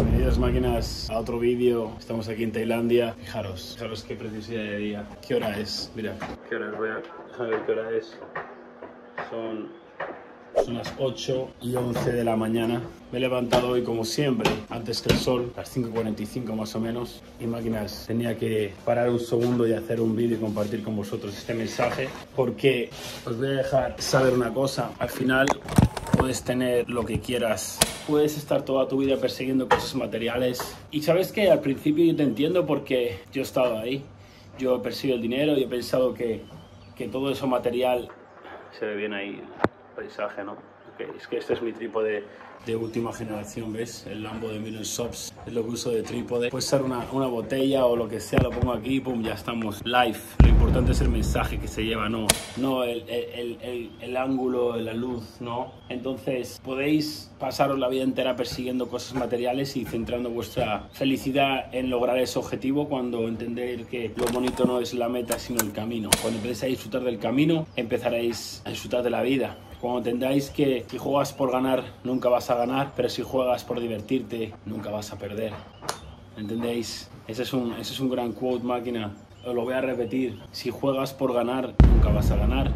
Bienvenidos máquinas a otro vídeo. Estamos aquí en Tailandia. Fijaros, fijaros qué preciosidad de día. ¿Qué hora es? Mira, ¿qué hora es? Voy a ver qué hora es. Son, son las 8 y 11 de la mañana. Me he levantado hoy como siempre, antes que el sol, a las 5.45 más o menos. Y máquinas, tenía que parar un segundo y hacer un vídeo y compartir con vosotros este mensaje. Porque os voy a dejar saber una cosa. Al final puedes tener lo que quieras, puedes estar toda tu vida persiguiendo cosas materiales. Y sabes que al principio yo te entiendo porque yo he estado ahí. Yo he perseguido el dinero y he pensado que, que todo eso material... Se ve bien ahí el paisaje, ¿no? Okay, es que este es mi trípode de última generación, ¿ves? El Lambo de Million Shops es lo que uso de trípode. Puede ser una, una botella o lo que sea, lo pongo aquí y pum, ya estamos live. Lo importante es el mensaje que se lleva, no, no el, el, el, el ángulo, la luz, ¿no? Entonces podéis pasaros la vida entera persiguiendo cosas materiales y centrando vuestra felicidad en lograr ese objetivo cuando entendéis que lo bonito no es la meta sino el camino. Cuando empecéis a disfrutar del camino empezaréis a disfrutar de la vida cuando entendáis que si juegas por ganar nunca vas a ganar, pero si juegas por divertirte nunca vas a perder. ¿Entendéis? Ese es un, ese es un gran quote, máquina. Lo voy a repetir. Si juegas por ganar, nunca vas a ganar.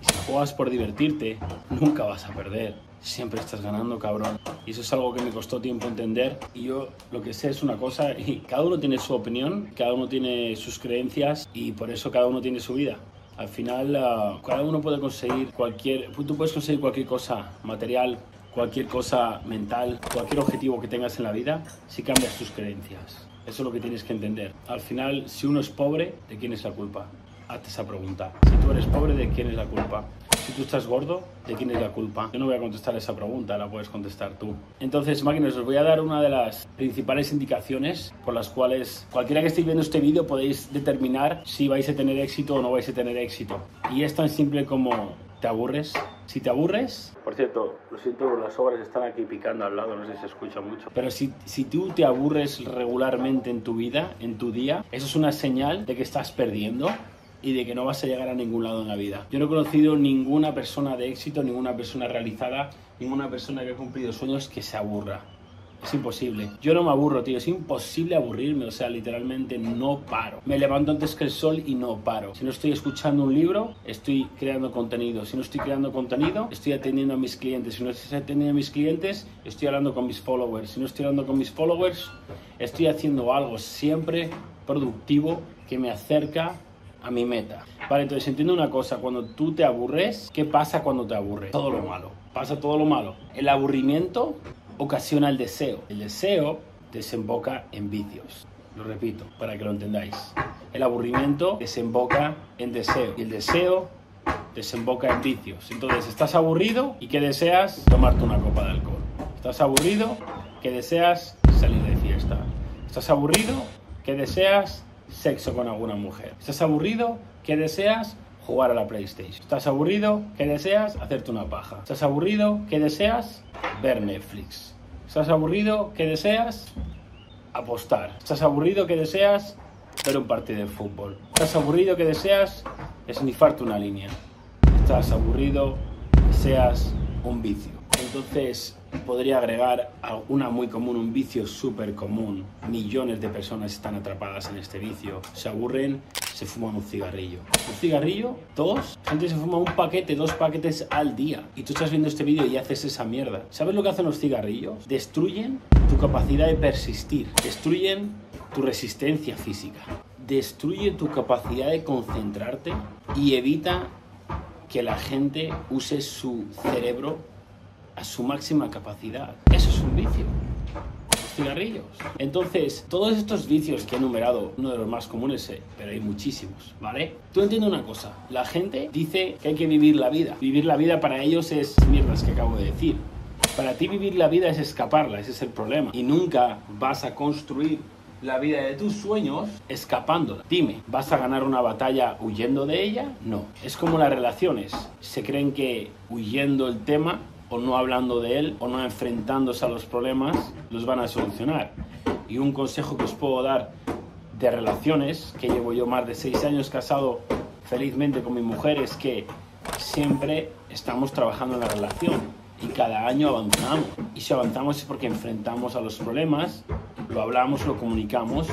Si juegas por divertirte, nunca vas a perder. Siempre estás ganando, cabrón. Y eso es algo que me costó tiempo entender. Y yo lo que sé es una cosa, y cada uno tiene su opinión, cada uno tiene sus creencias, y por eso cada uno tiene su vida. Al final, uh, cada uno puede conseguir cualquier, tú puedes conseguir cualquier cosa material, cualquier cosa mental, cualquier objetivo que tengas en la vida, si cambias tus creencias. Eso es lo que tienes que entender. Al final, si uno es pobre, ¿de quién es la culpa? Hazte esa pregunta. Si tú eres pobre, ¿de quién es la culpa? Si tú estás gordo, ¿de quién es la culpa? Yo no voy a contestar esa pregunta, la puedes contestar tú. Entonces, máquinas, os voy a dar una de las principales indicaciones por las cuales cualquiera que estéis viendo este vídeo podéis determinar si vais a tener éxito o no vais a tener éxito. Y es tan simple como te aburres. Si te aburres, por cierto, lo siento, las obras están aquí picando al lado, no sé si se escucha mucho. Pero si, si tú te aburres regularmente en tu vida, en tu día, eso es una señal de que estás perdiendo y de que no vas a llegar a ningún lado en la vida. Yo no he conocido ninguna persona de éxito, ninguna persona realizada, ninguna persona que ha cumplido sueños que se aburra. Es imposible. Yo no me aburro, tío. Es imposible aburrirme. O sea, literalmente no paro. Me levanto antes que el sol y no paro. Si no estoy escuchando un libro, estoy creando contenido. Si no estoy creando contenido, estoy atendiendo a mis clientes. Si no estoy atendiendo a mis clientes, estoy hablando con mis followers. Si no estoy hablando con mis followers, estoy haciendo algo siempre productivo que me acerca a mi meta. Vale, entonces entiendo una cosa, cuando tú te aburres, ¿qué pasa cuando te aburres? Todo lo malo. Pasa todo lo malo. El aburrimiento ocasiona el deseo. El deseo desemboca en vicios. Lo repito, para que lo entendáis. El aburrimiento desemboca en deseo. Y el deseo desemboca en vicios. Entonces, estás aburrido y ¿qué deseas? Tomarte una copa de alcohol. Estás aburrido, ¿qué deseas? Salir de fiesta. Estás aburrido, ¿qué deseas? Sexo con alguna mujer. ¿Estás aburrido? ¿Qué deseas? Jugar a la PlayStation. ¿Estás aburrido? ¿Qué deseas? Hacerte una paja. ¿Estás aburrido? ¿Qué deseas? Ver Netflix. ¿Estás aburrido? ¿Qué deseas? Apostar. ¿Estás aburrido? ¿Qué deseas? Ver un partido de fútbol. ¿Estás aburrido? ¿Qué deseas? Esnifarte una línea. ¿Estás aburrido? Deseas un vicio. Entonces, podría agregar una muy común, un vicio súper común. Millones de personas están atrapadas en este vicio. Se aburren, se fuman un cigarrillo. Un cigarrillo, dos, gente se fuma un paquete, dos paquetes al día. Y tú estás viendo este vídeo y haces esa mierda. ¿Sabes lo que hacen los cigarrillos? Destruyen tu capacidad de persistir. Destruyen tu resistencia física. Destruye tu capacidad de concentrarte y evita que la gente use su cerebro a su máxima capacidad. Eso es un vicio. Los cigarrillos. Entonces, todos estos vicios que he enumerado, uno de los más comunes, eh, pero hay muchísimos, ¿vale? Tú entiendes una cosa, la gente dice que hay que vivir la vida. Vivir la vida para ellos es mierdas que acabo de decir. Para ti vivir la vida es escaparla, ese es el problema. Y nunca vas a construir la vida de tus sueños escapándola. Dime, ¿vas a ganar una batalla huyendo de ella? No. Es como las relaciones. Se creen que huyendo el tema o no hablando de él o no enfrentándose a los problemas los van a solucionar. Y un consejo que os puedo dar de relaciones, que llevo yo más de seis años casado felizmente con mi mujer, es que siempre estamos trabajando en la relación. y cada año avanzamos. Y si avanzamos es porque enfrentamos a los problemas, lo hablamos, lo comunicamos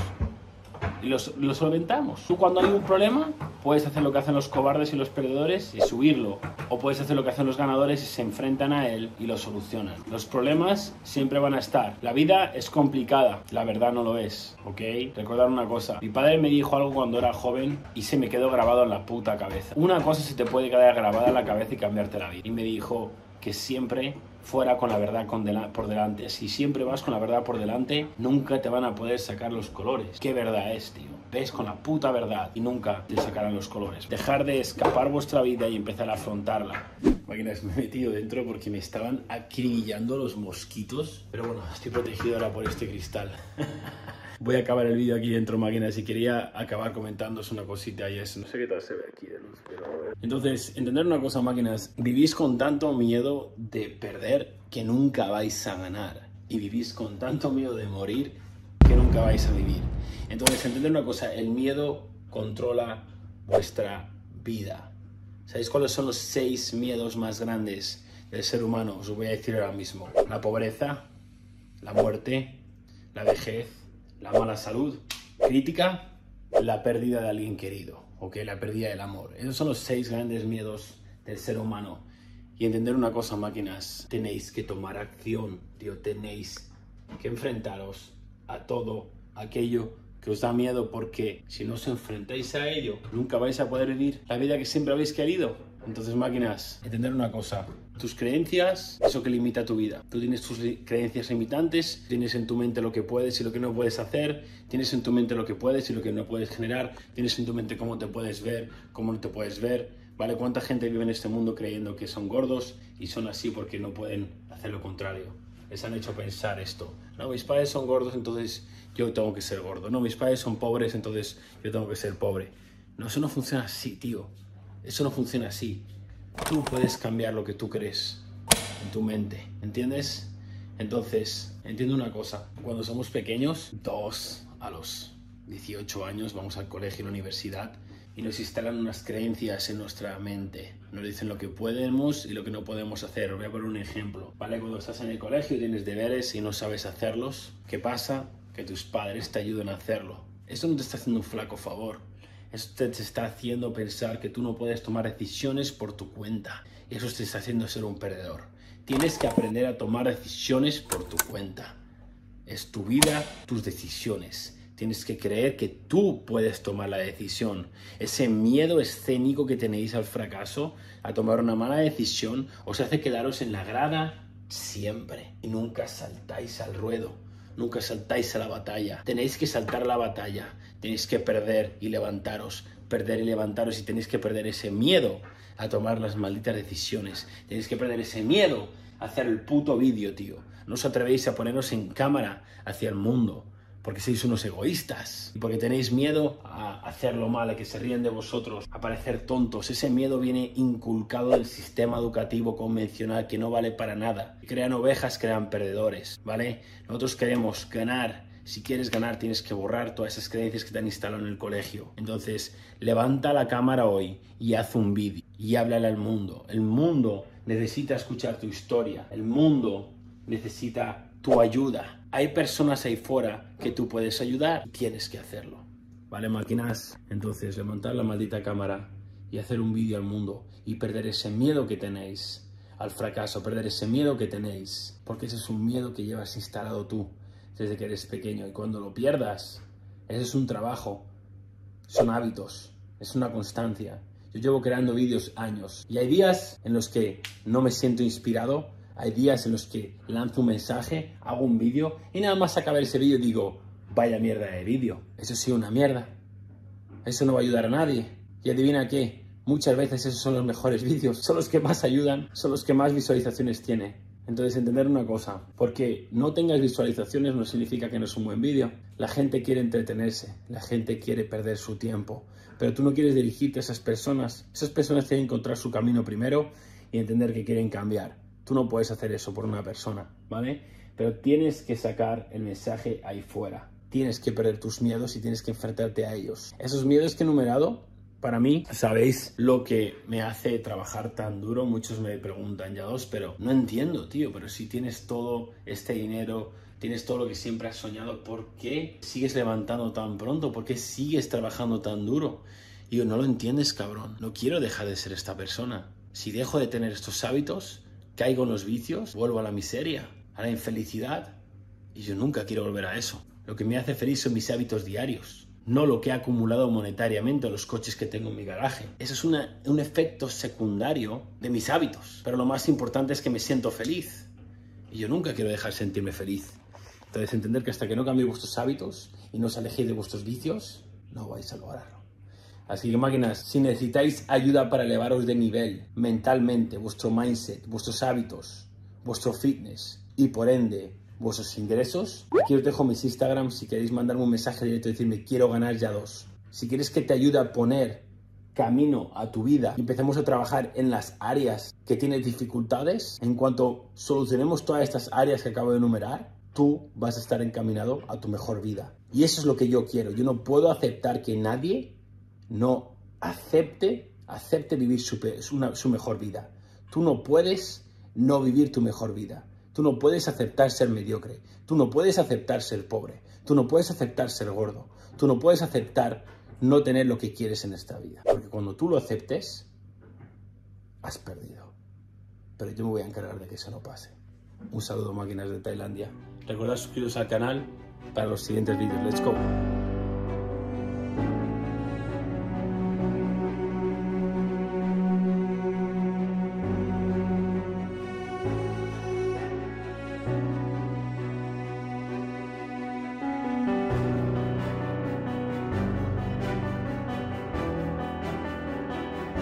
y los, lo solventamos. Tú cuando hay un problema puedes hacer lo que hacen los cobardes y los perdedores y subirlo. O puedes hacer lo que hacen los ganadores y se enfrentan a él y lo solucionan. Los problemas siempre van a estar. La vida es complicada, la verdad no lo es, ¿ok? Recordar una cosa. Mi padre me dijo algo cuando era joven y se me quedó grabado en la puta cabeza. Una cosa se te puede quedar grabada en la cabeza y cambiarte la vida. Y me dijo que siempre fuera con la verdad por delante. Si siempre vas con la verdad por delante, nunca te van a poder sacar los colores. ¿Qué verdad es, tío? Ves con la puta verdad y nunca te sacarán los colores. Dejar de escapar vuestra vida y empezar a afrontarla. Máquinas, me he metido dentro porque me estaban acribillando los mosquitos. Pero bueno, estoy protegido ahora por este cristal. Voy a acabar el vídeo aquí dentro, máquinas, y quería acabar comentándoos una cosita y es, no sé qué tal se ve aquí de luz, pero... Entonces, entender una cosa, máquinas, vivís con tanto miedo de perder que nunca vais a ganar. Y vivís con tanto miedo de morir que nunca vais a vivir. Entonces, entender una cosa, el miedo controla vuestra vida. ¿Sabéis cuáles son los seis miedos más grandes del ser humano? Os voy a decir ahora mismo. La pobreza, la muerte, la vejez, la mala salud, crítica, la pérdida de alguien querido, ¿ok? La pérdida del amor. Esos son los seis grandes miedos del ser humano. Y entender una cosa, máquinas, tenéis que tomar acción, tío, tenéis que enfrentaros a todo aquello que os da miedo porque si no os enfrentáis a ello, nunca vais a poder vivir la vida que siempre habéis querido. Entonces, máquinas, entender una cosa. Tus creencias, eso que limita tu vida. Tú tienes tus creencias limitantes, tienes en tu mente lo que puedes y lo que no puedes hacer, tienes en tu mente lo que puedes y lo que no puedes generar, tienes en tu mente cómo te puedes ver, cómo no te puedes ver. ¿Vale? ¿Cuánta gente vive en este mundo creyendo que son gordos y son así porque no pueden hacer lo contrario? Les han hecho pensar esto. No, mis padres son gordos, entonces yo tengo que ser gordo. No, mis padres son pobres, entonces yo tengo que ser pobre. No, eso no funciona así, tío. Eso no funciona así. Tú puedes cambiar lo que tú crees en tu mente, ¿entiendes? Entonces, entiendo una cosa. Cuando somos pequeños, todos a los 18 años vamos al colegio y la universidad y nos instalan unas creencias en nuestra mente. Nos dicen lo que podemos y lo que no podemos hacer. Voy a poner un ejemplo. ¿Vale? Cuando estás en el colegio y tienes deberes y no sabes hacerlos, ¿qué pasa? Que tus padres te ayudan a hacerlo. Eso no te está haciendo un flaco favor. Esto te está haciendo pensar que tú no puedes tomar decisiones por tu cuenta. Eso te está haciendo ser un perdedor. Tienes que aprender a tomar decisiones por tu cuenta. Es tu vida, tus decisiones. Tienes que creer que tú puedes tomar la decisión. Ese miedo escénico que tenéis al fracaso, a tomar una mala decisión, os hace quedaros en la grada siempre y nunca saltáis al ruedo nunca saltáis a la batalla. Tenéis que saltar a la batalla, tenéis que perder y levantaros, perder y levantaros y tenéis que perder ese miedo a tomar las malditas decisiones. Tenéis que perder ese miedo a hacer el puto vídeo, tío. No os atrevéis a poneros en cámara hacia el mundo porque sois unos egoístas y porque tenéis miedo a hacerlo mal, a que se ríen de vosotros, a parecer tontos. Ese miedo viene inculcado del sistema educativo convencional que no vale para nada. Crean ovejas, crean perdedores, ¿vale? Nosotros queremos ganar. Si quieres ganar tienes que borrar todas esas creencias que te han instalado en el colegio. Entonces, levanta la cámara hoy y haz un vídeo y háblale al mundo. El mundo necesita escuchar tu historia. El mundo necesita tu ayuda. Hay personas ahí fuera que tú puedes ayudar, tienes que hacerlo. ¿Vale, máquinas? Entonces, levantar la maldita cámara y hacer un vídeo al mundo y perder ese miedo que tenéis al fracaso, perder ese miedo que tenéis, porque ese es un miedo que llevas instalado tú desde que eres pequeño y cuando lo pierdas, ese es un trabajo, son hábitos, es una constancia. Yo llevo creando vídeos años y hay días en los que no me siento inspirado, hay días en los que lanzo un mensaje, hago un vídeo y nada más acabar ese vídeo digo, vaya mierda de vídeo. Eso sí, una mierda. Eso no va a ayudar a nadie. Y adivina qué, muchas veces esos son los mejores vídeos, son los que más ayudan, son los que más visualizaciones tiene. Entonces entender una cosa, porque no tengas visualizaciones no significa que no es un buen vídeo. La gente quiere entretenerse, la gente quiere perder su tiempo, pero tú no quieres dirigirte a esas personas. Esas personas tienen que encontrar su camino primero y entender que quieren cambiar. Tú no puedes hacer eso por una persona, ¿vale? Pero tienes que sacar el mensaje ahí fuera. Tienes que perder tus miedos y tienes que enfrentarte a ellos. Esos miedos que he enumerado, para mí. Sabéis lo que me hace trabajar tan duro. Muchos me preguntan ya dos, pero no entiendo, tío. Pero si tienes todo este dinero, tienes todo lo que siempre has soñado, ¿por qué sigues levantando tan pronto? ¿Por qué sigues trabajando tan duro? Y yo, no lo entiendes, cabrón. No quiero dejar de ser esta persona. Si dejo de tener estos hábitos, caigo en los vicios, vuelvo a la miseria, a la infelicidad. Y yo nunca quiero volver a eso. Lo que me hace feliz son mis hábitos diarios, no lo que he acumulado monetariamente los coches que tengo en mi garaje. Eso es un efecto secundario de mis hábitos. Pero lo más importante es que me siento feliz. Y yo nunca quiero dejar de sentirme feliz. Entonces entender que hasta que no cambie vuestros hábitos y no os alejéis de vuestros vicios, no vais a lograrlo. Así que máquinas, si necesitáis ayuda para elevaros de nivel mentalmente, vuestro mindset, vuestros hábitos, vuestro fitness y por ende vuestros ingresos, aquí os dejo mis Instagram si queréis mandarme un mensaje directo y decirme quiero ganar ya dos. Si quieres que te ayude a poner camino a tu vida y empecemos a trabajar en las áreas que tienes dificultades, en cuanto solucionemos todas estas áreas que acabo de enumerar, tú vas a estar encaminado a tu mejor vida. Y eso es lo que yo quiero. Yo no puedo aceptar que nadie no acepte, acepte vivir su, su mejor vida. Tú no puedes no vivir tu mejor vida. Tú no puedes aceptar ser mediocre. Tú no puedes aceptar ser pobre. Tú no puedes aceptar ser gordo. Tú no puedes aceptar no tener lo que quieres en esta vida. Porque cuando tú lo aceptes, has perdido. Pero yo me voy a encargar de que eso no pase. Un saludo máquinas de Tailandia. Recuerda suscribiros al canal para los siguientes vídeos. Let's go.